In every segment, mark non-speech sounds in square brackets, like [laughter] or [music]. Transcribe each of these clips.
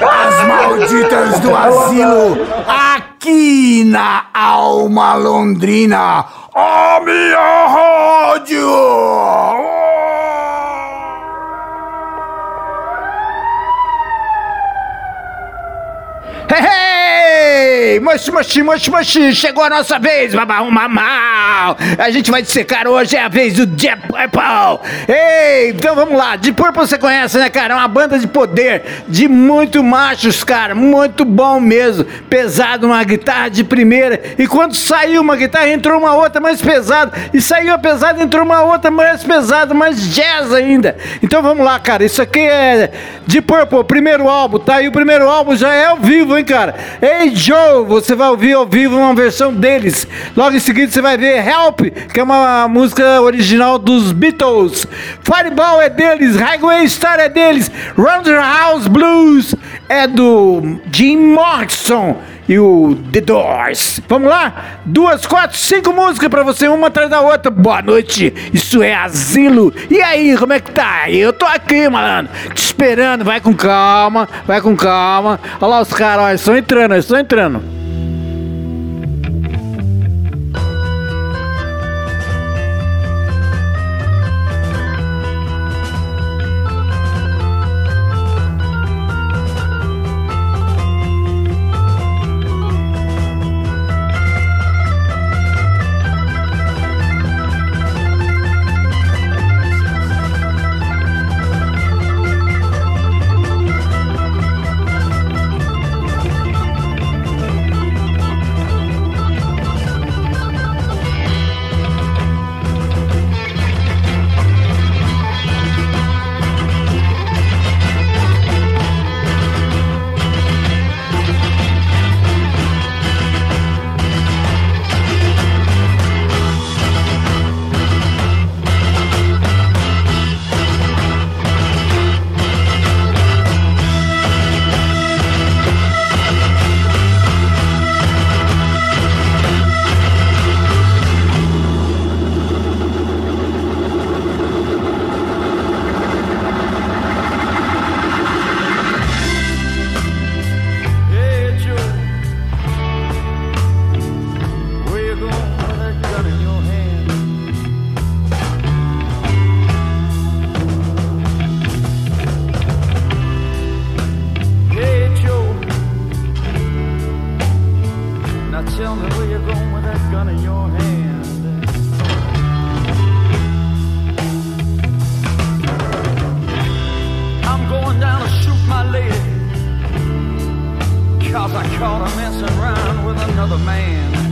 As malditas do asilo, aqui na Alma Londrina, a minha rádio! Hey, mochi, mochi, mochi, mochi, chegou a nossa vez, babau, mamau. A gente vai dissecar hoje, é a vez do Deep Purple. Ei, então vamos lá. Deep Purple você conhece, né, cara? É uma banda de poder, de muito machos, cara. Muito bom mesmo. Pesado, uma guitarra de primeira. E quando saiu uma guitarra, entrou uma outra mais pesada. E saiu a pesada, entrou uma outra mais pesada, mais jazz ainda. Então vamos lá, cara. Isso aqui é Deep Purple, primeiro álbum, tá? E o primeiro álbum já é ao vivo, hein, cara? Ei, Joe, você vai ouvir ao vivo uma versão deles. Logo em seguida você vai ver Help, que é uma música original dos Beatles. Fireball é deles, Highway Star é deles, Roundhouse Blues é do Jim Morrison e o The Doors. Vamos lá? Duas, quatro, cinco músicas pra você, uma atrás da outra. Boa noite, isso é Asilo. E aí, como é que tá? Eu tô aqui, malandro, te esperando. Vai com calma, vai com calma. Olha lá os caras, estão entrando, estão entrando. Tell me where you're going with that gun in your hand. I'm going down to shoot my lady. Cause I caught her messing around with another man.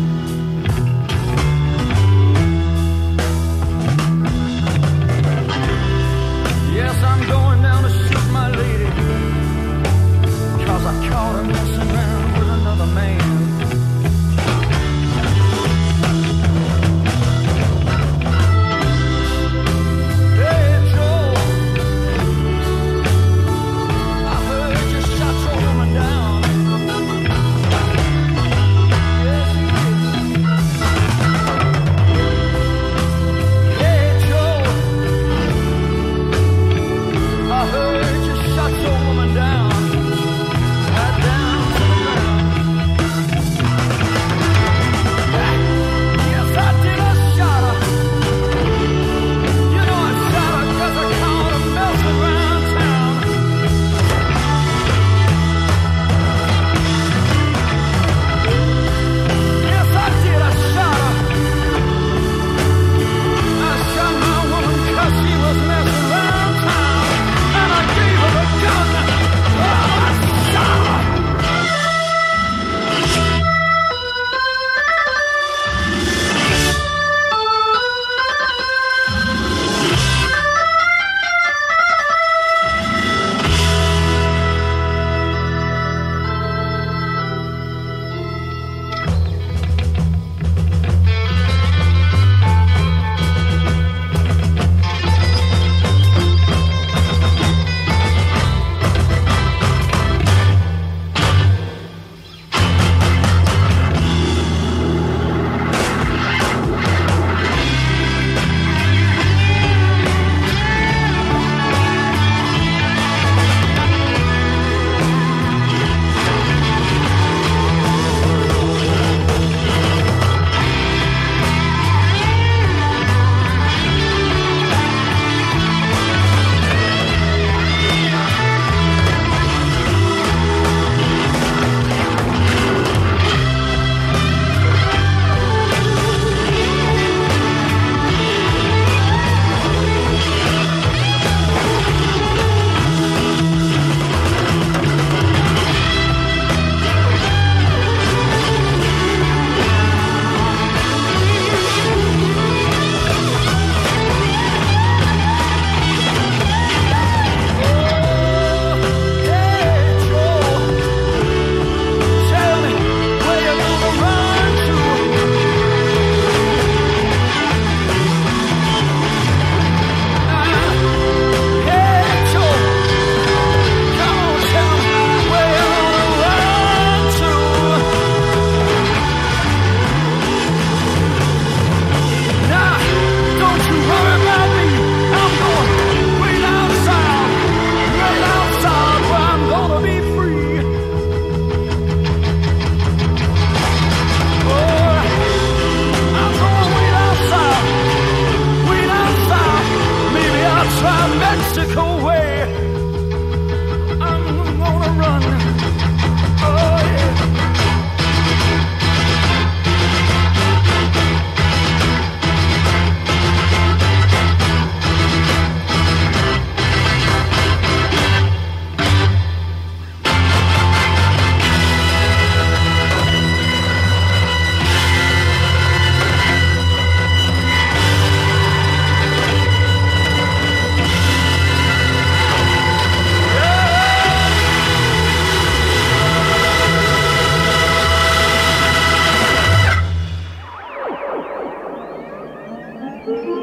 Mm-hmm.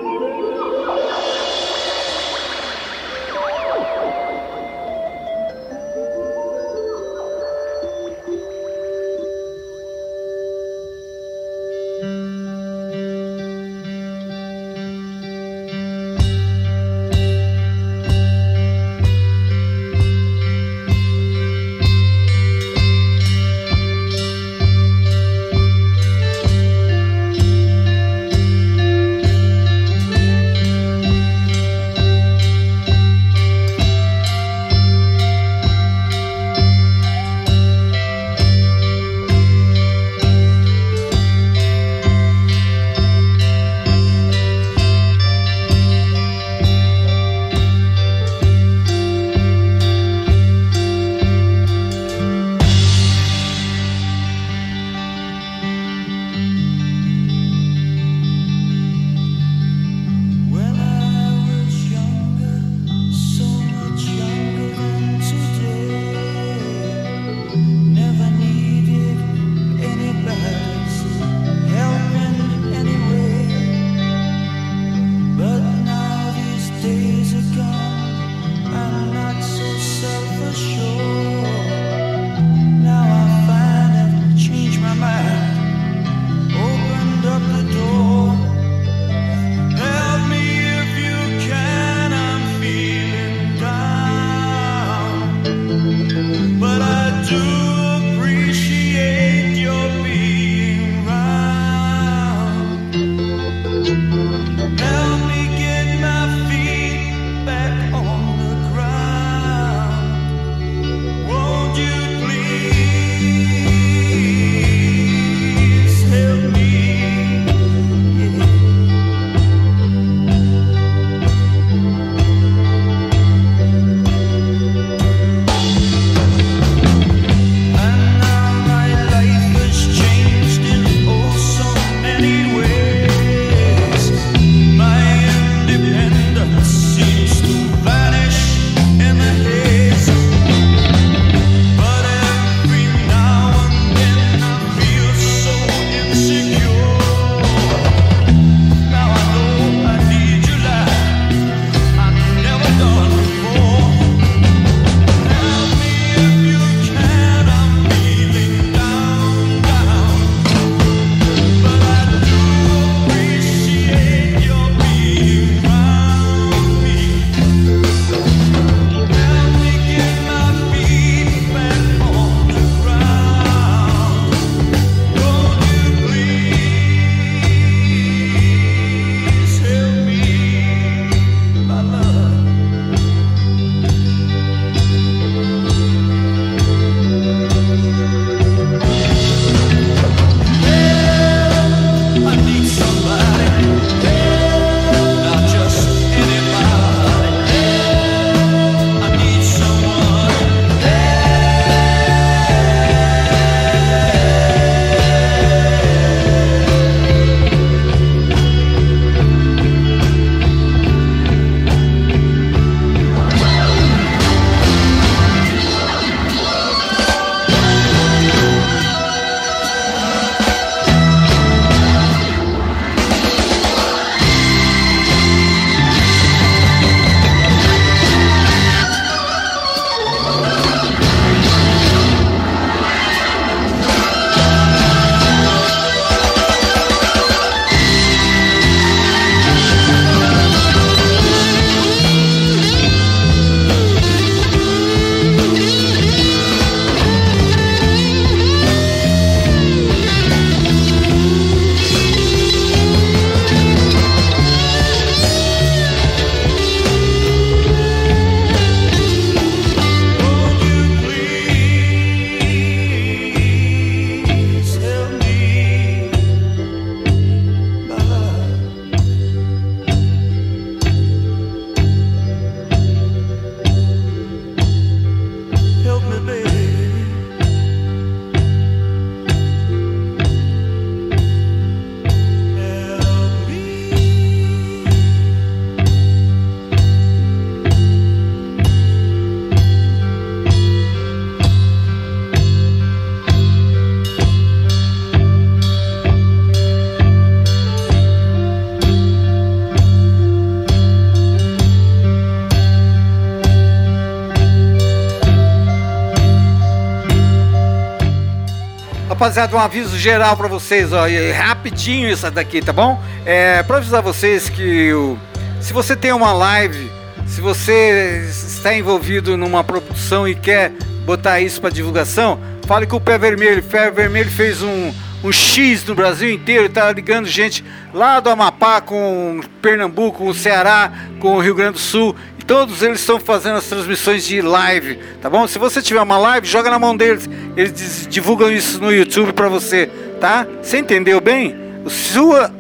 Rapaziada, um aviso geral para vocês, ó, rapidinho isso daqui, tá bom? É, para avisar vocês que o, se você tem uma live, se você está envolvido numa produção e quer botar isso para divulgação, fale com o Pé Vermelho. O Pé Vermelho fez um, um X no Brasil inteiro, tá ligando gente lá do Amapá com Pernambuco, com o Ceará, com o Rio Grande do Sul. Todos eles estão fazendo as transmissões de live, tá bom? Se você tiver uma live, joga na mão deles. Eles divulgam isso no YouTube para você, tá? Você entendeu bem? Sua,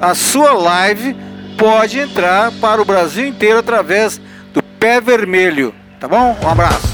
a sua live pode entrar para o Brasil inteiro através do Pé Vermelho, tá bom? Um abraço.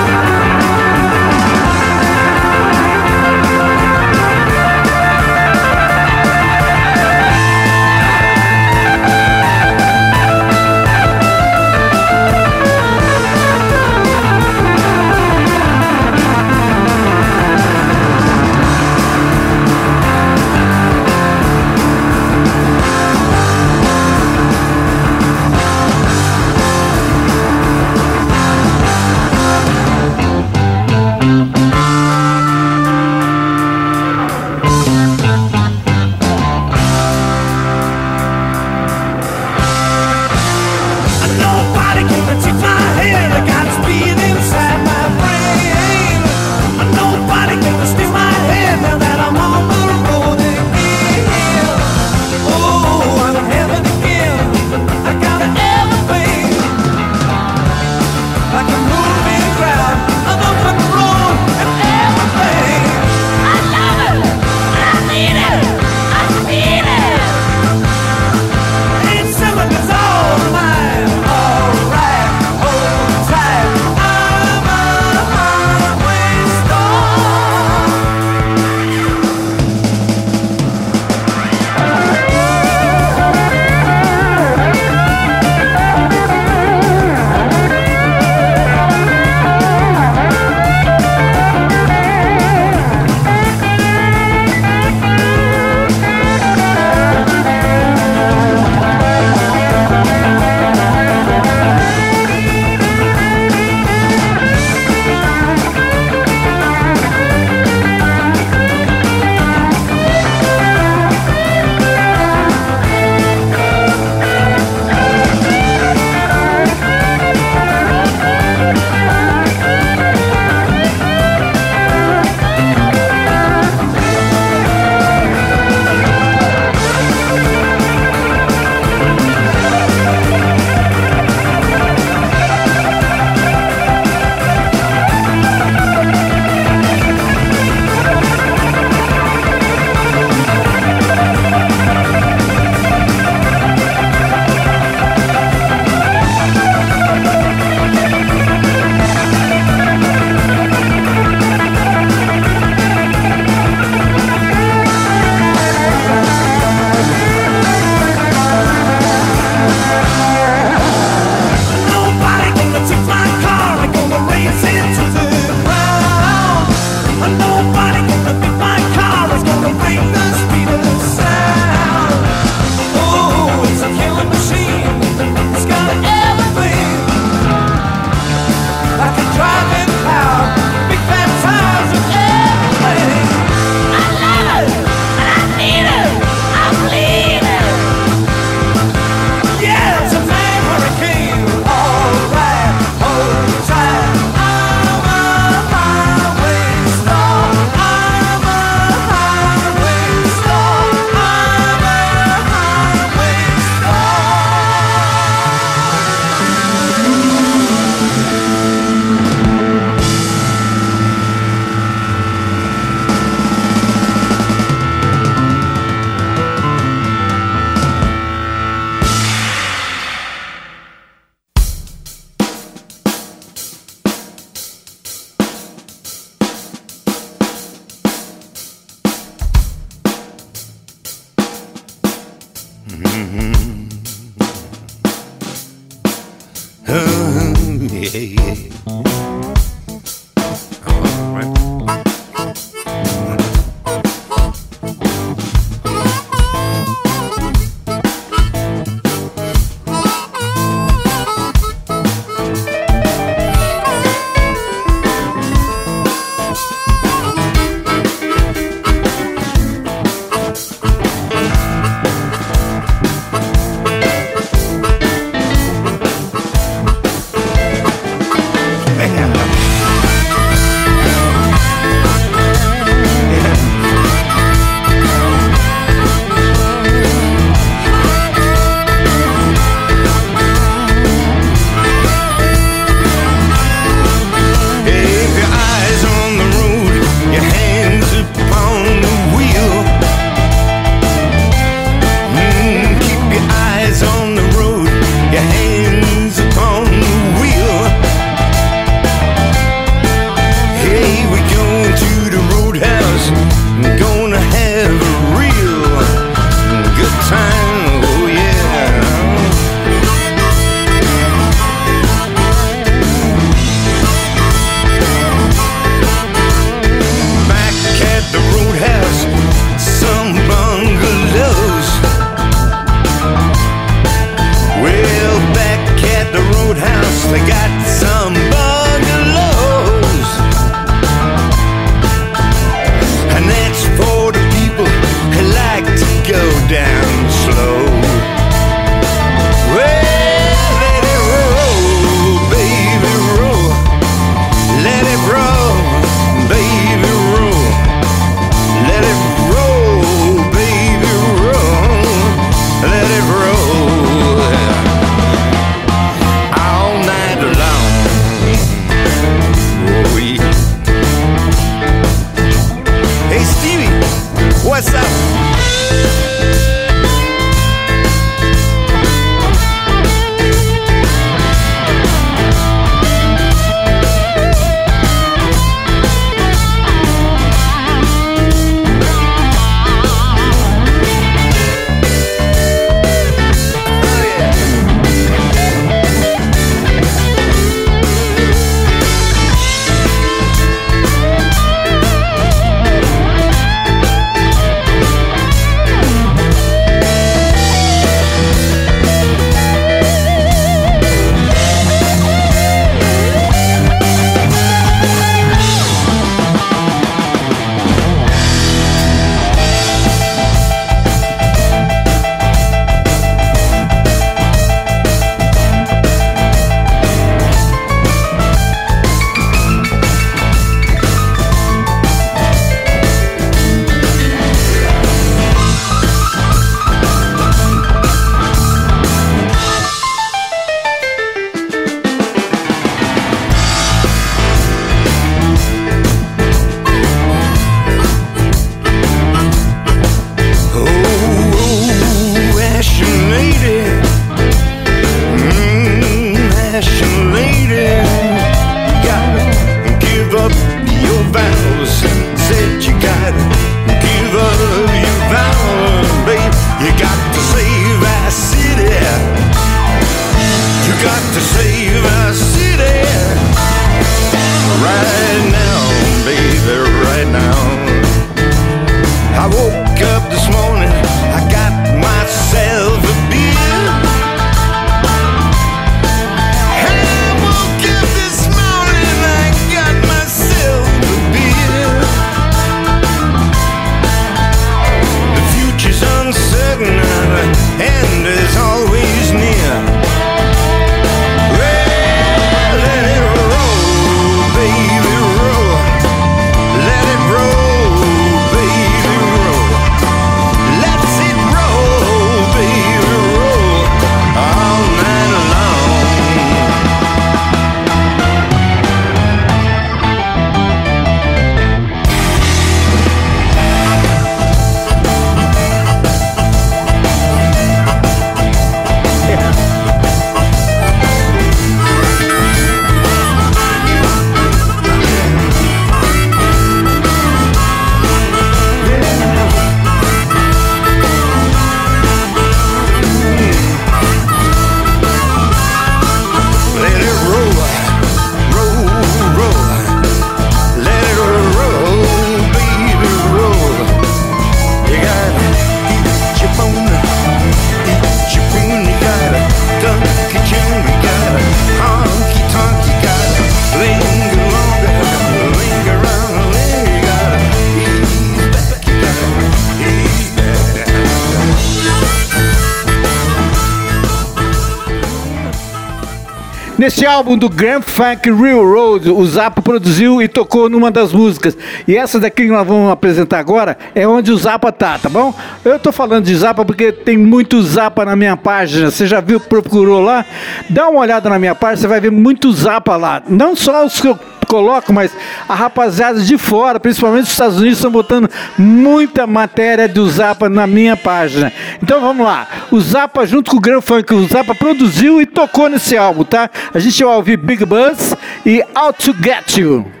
Nesse álbum do Grand Funk Railroad, o Zappa produziu e tocou numa das músicas. E essa daqui que nós vamos apresentar agora é onde o Zappa tá, tá bom? Eu tô falando de Zappa porque tem muito Zappa na minha página. Você já viu, procurou lá? Dá uma olhada na minha página, você vai ver muito Zappa lá. Não só os que eu coloco, mas a rapaziada de fora, principalmente os Estados Unidos, estão botando muita matéria do Zappa na minha página. Então vamos lá. O Zappa, junto com o Grand Funk, o Zappa produziu e tocou nesse álbum, tá? A gente vai ouvir Big Buzz e Out to Get You.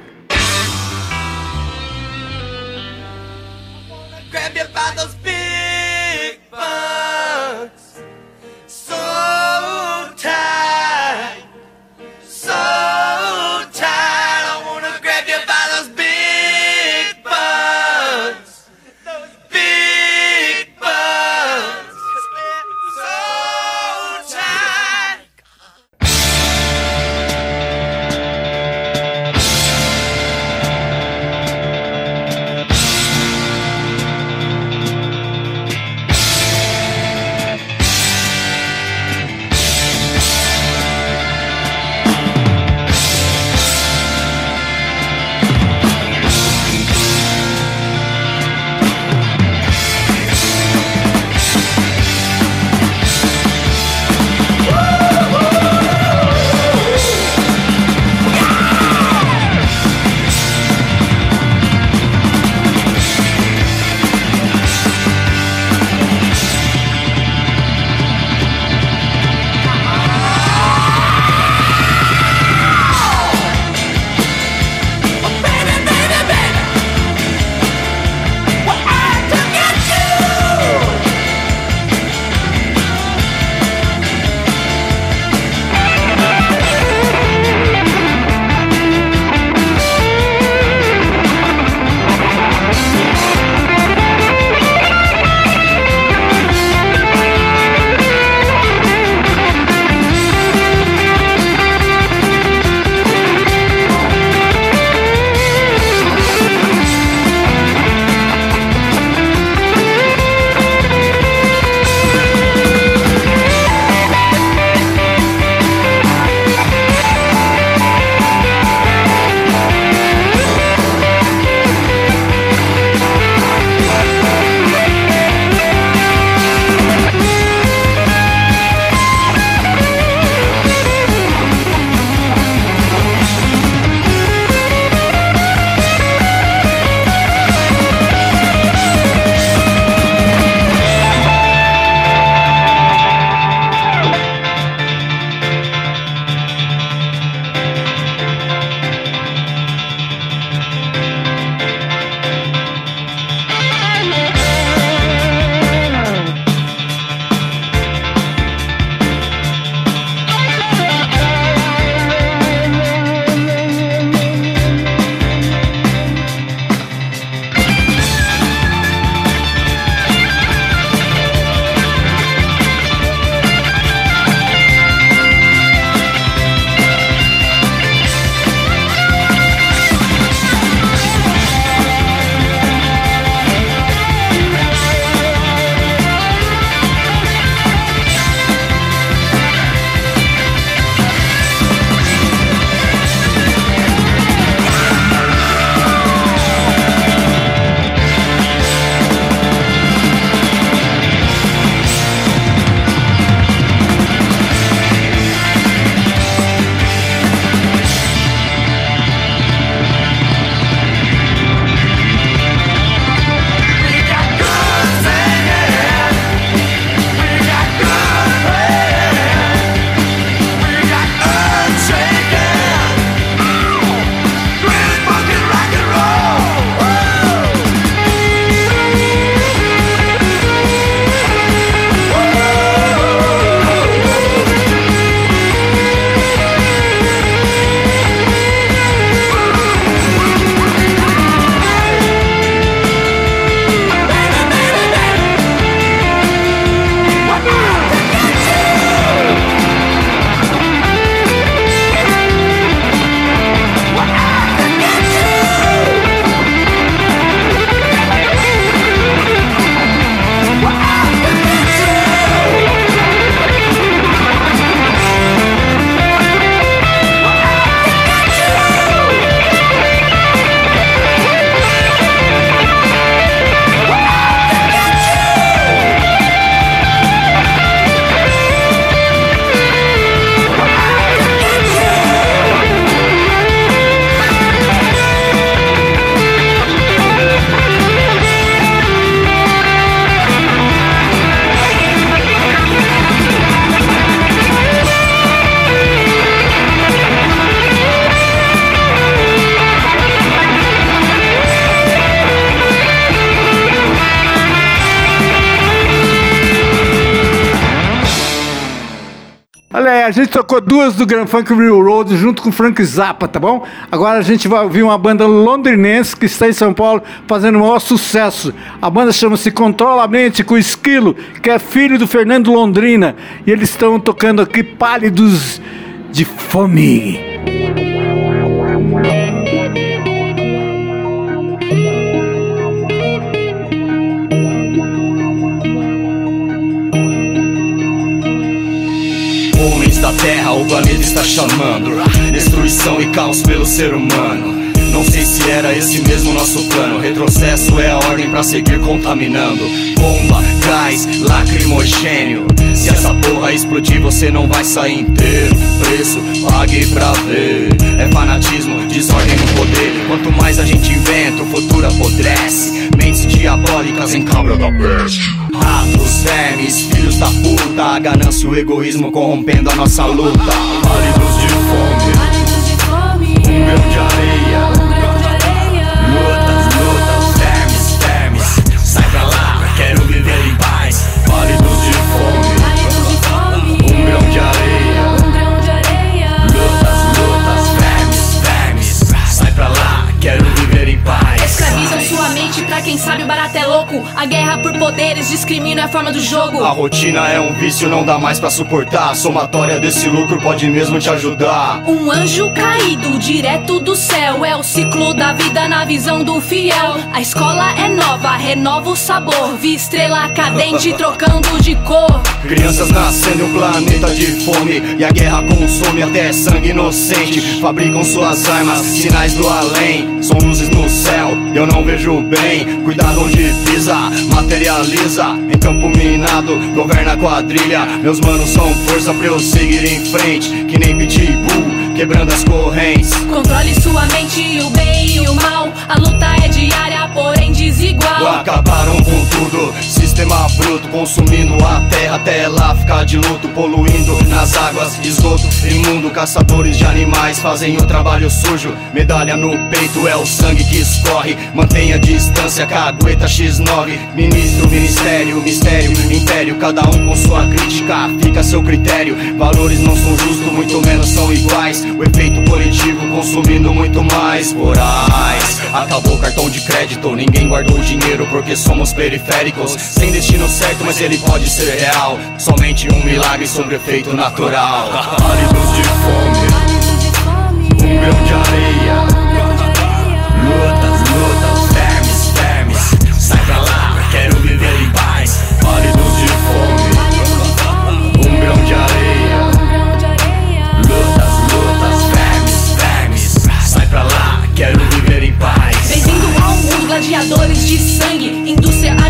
A gente tocou duas do Grand Funk Railroad junto com Frank Zappa, tá bom? Agora a gente vai ouvir uma banda londrinense que está em São Paulo fazendo o maior sucesso. A banda chama-se Controla Mente com Esquilo, que é filho do Fernando Londrina. E eles estão tocando aqui Pálidos de Fome. Da terra, o planeta está chamando. Destruição e caos pelo ser humano. Não sei se era esse mesmo nosso plano. Retrocesso é a ordem para seguir contaminando. Bomba, gás, lacrimogênio. Se essa porra explodir, você não vai sair inteiro. Preço, pague pra ver. É fanatismo, desordem no poder. Quanto mais a gente inventa, o futuro apodrece. Mentes diabólicas em câmara da peste. Ratos, vermes, filhos da puta. A ganância e o egoísmo corrompendo a nossa luta. Pálidos de fome. Um grão de areia. A guerra por poderes discrimina a forma do jogo. A rotina é um vício, não dá mais para suportar. A somatória desse lucro pode mesmo te ajudar. Um anjo caído direto do céu. É o ciclo da vida na visão do fiel. A escola é nova, renova o sabor. Vi estrela cadente [laughs] trocando de cor. Crianças nascendo em um planeta de fome. E a guerra consome até sangue inocente. Fabricam suas armas, sinais do além. São luzes no céu, eu não vejo bem. Cuidado onde pisa, materializa Em campo minado, governa a quadrilha. Meus manos são força pra eu seguir em frente Que nem pitbull, quebrando as correntes. Controle sua mente, o bem e o mal. A luta é diária, porém desigual. Acabaram com tudo, sistema bruto Consumindo a terra até ela ficar de luto Poluindo nas águas, esgoto imundo Caçadores de animais fazem o trabalho sujo. Medalha no peito é o sangue que escorre Mantenha distância, cagueta X9 Ministro, ministério, mistério, império Cada um com sua crítica, fica a seu critério. Valores não são justos, muito menos são iguais. O efeito coletivo consumindo muito mais Voraz, acabou cartão de crédito Ninguém guardou dinheiro porque somos periféricos. Sem destino certo, mas ele pode ser real. Somente um milagre sobre efeito natural. [laughs] Pálidos de fome. Um grão de areia. Lutas, lutas, vermes, vermes. Sai pra lá, quero viver em paz. Pálidos de fome. Um grão de areia. Lutas, lutas, vermes, vermes. Sai pra lá, quero viver em paz. Bem-vindo ao mundo, gladiadores de sangue Indústria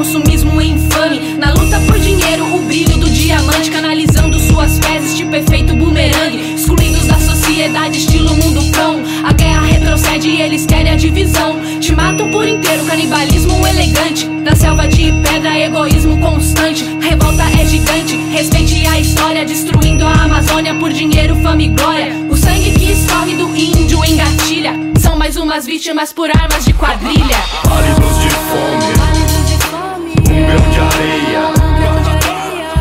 consumismo infame. Na luta por dinheiro, o brilho do diamante Canalizando suas fezes de perfeito bumerangue Excluídos da sociedade, estilo mundo cão. A guerra retrocede e eles querem a divisão. Te matam por inteiro, canibalismo elegante. Na selva de pedra, egoísmo constante. Revolta é gigante, respeite a história Destruindo a Amazônia por dinheiro, fama e glória. O sangue que escorre do índio engatilha São mais umas vítimas por armas de quadrilha. Pálidos de fome grão de areia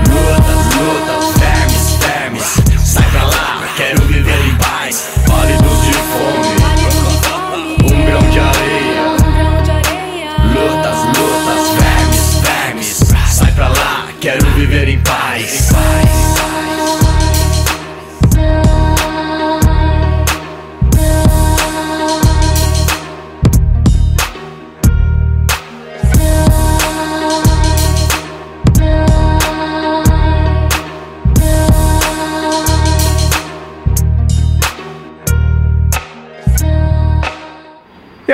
Lutas, lutas, vermes, vermes Sai pra lá, quero viver em paz. Pálidos de fome. Um grão de areia Lutas, lutas, vermes, vermes Sai pra lá, quero viver em paz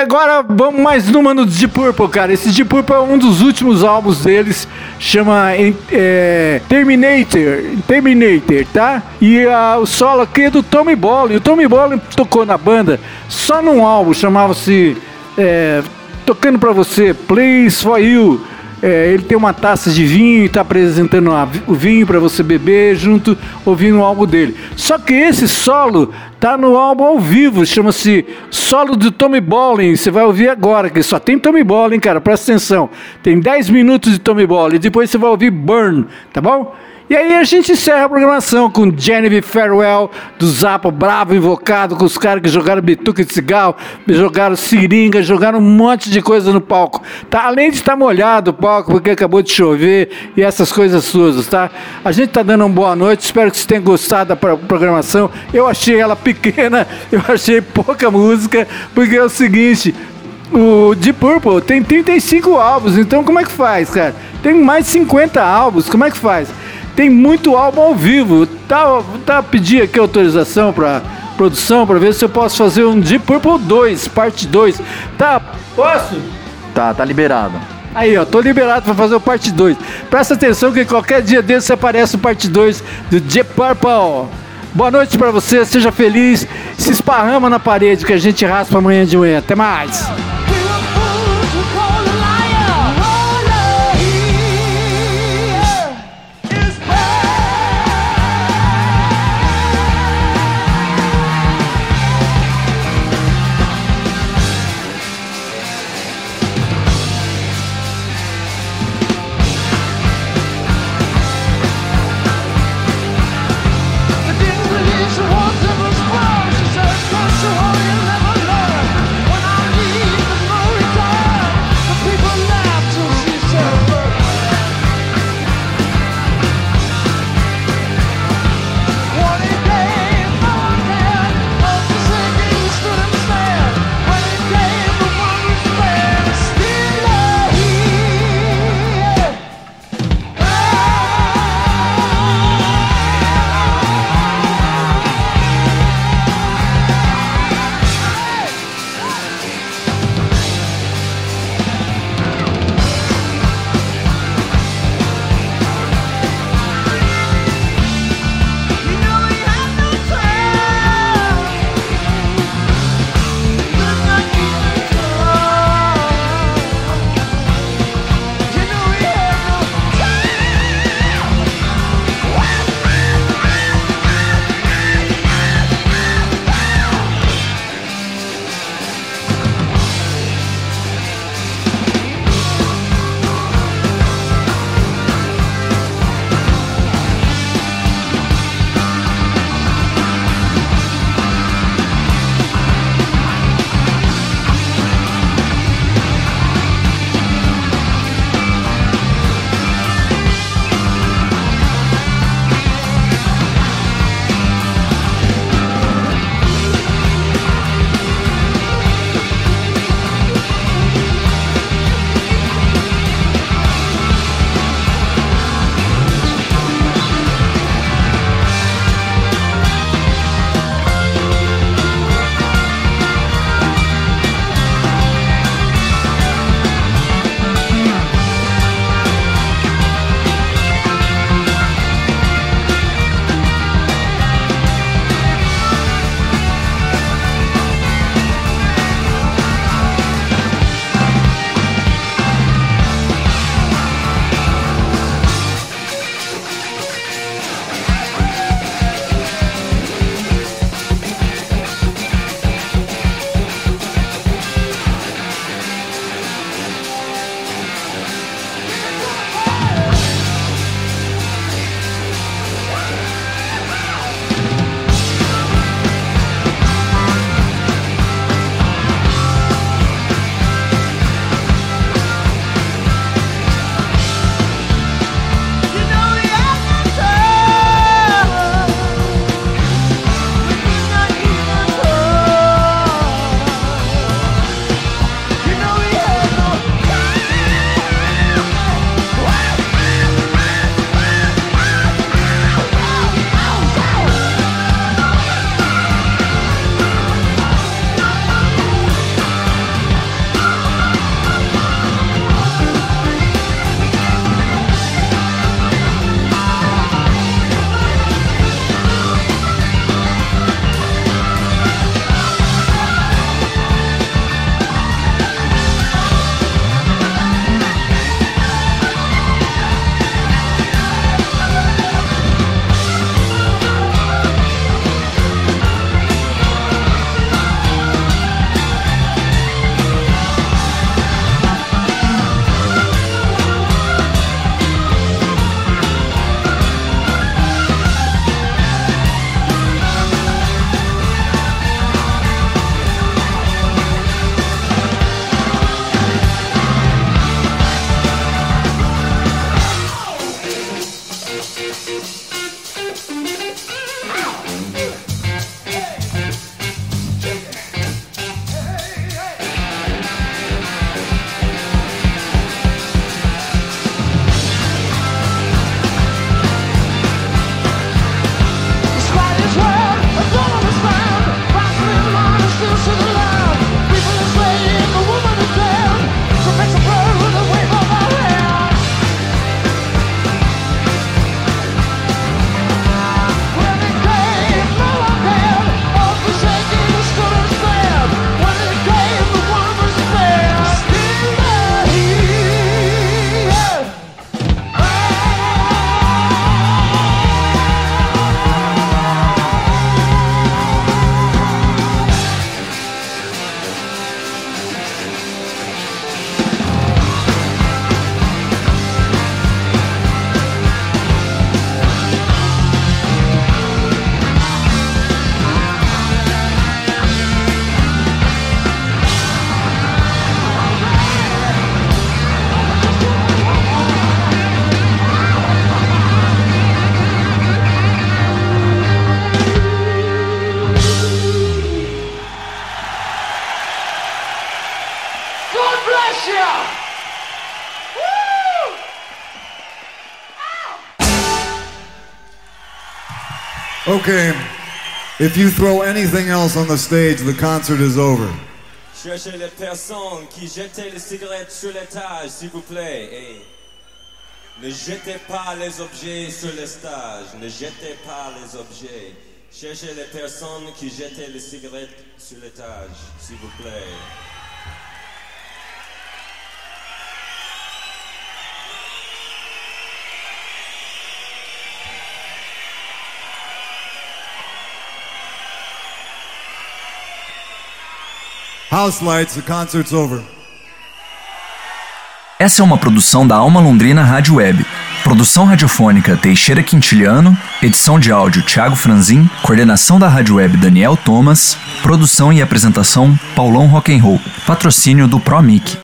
agora vamos mais numa no Deep Purple, cara. Esse Deep Purple é um dos últimos álbuns deles, chama é, Terminator, Terminator, tá? E a, o solo aqui é do Tommy Bolin. O Tommy Bolin tocou na banda só num álbum, chamava-se é, Tocando Pra Você, Place For You. É, ele tem uma taça de vinho e está apresentando a, o vinho para você beber junto, ouvindo o álbum dele. Só que esse solo tá no álbum ao vivo, chama-se Solo do Tommy Bolin. Você vai ouvir agora, que só tem Tommy Bolin, cara, presta atenção. Tem 10 minutos de Tommy Bolin, depois você vai ouvir Burn, tá bom? E aí a gente encerra a programação com Genevieve Farewell, do Zappa, bravo, invocado, com os caras que jogaram bituca de cigarro, jogaram seringa, jogaram um monte de coisa no palco. Tá? Além de estar molhado o palco, porque acabou de chover e essas coisas suas, tá? A gente tá dando uma boa noite, espero que vocês tenham gostado da programação. Eu achei ela [laughs] pequena, eu achei pouca música, porque é o seguinte, o Deep Purple tem 35 álbuns, então como é que faz, cara? Tem mais de 50 álbuns, como é que faz? Tem muito álbum ao vivo. Tá, tá pedir aqui autorização para produção para ver se eu posso fazer um Deep Purple 2, parte 2. Tá, posso? Tá, tá liberado. Aí, ó, tô liberado para fazer o parte 2. Presta atenção que qualquer dia desse aparece o parte 2 do Deep Purple. Boa noite para você, seja feliz. Se esparrama na parede que a gente raspa amanhã de manhã. Até mais. Okay, if you throw anything else on the stage, the concert is over. Cherchez les personnes qui jetaient les cigarettes sur l'étage, s'il vous plaît. Ne jetez pas les objets sur le stage. Ne jetez pas les objets. Cherchez les personnes qui jetaient les cigarettes sur l'étage, s'il vous plaît. House lights, the concert's over. Essa é uma produção da Alma Londrina Rádio Web. Produção radiofônica Teixeira Quintiliano, edição de áudio Thiago Franzin, coordenação da Rádio Web Daniel Thomas, produção e apresentação Paulão Rock'n'Roll, patrocínio do ProMic.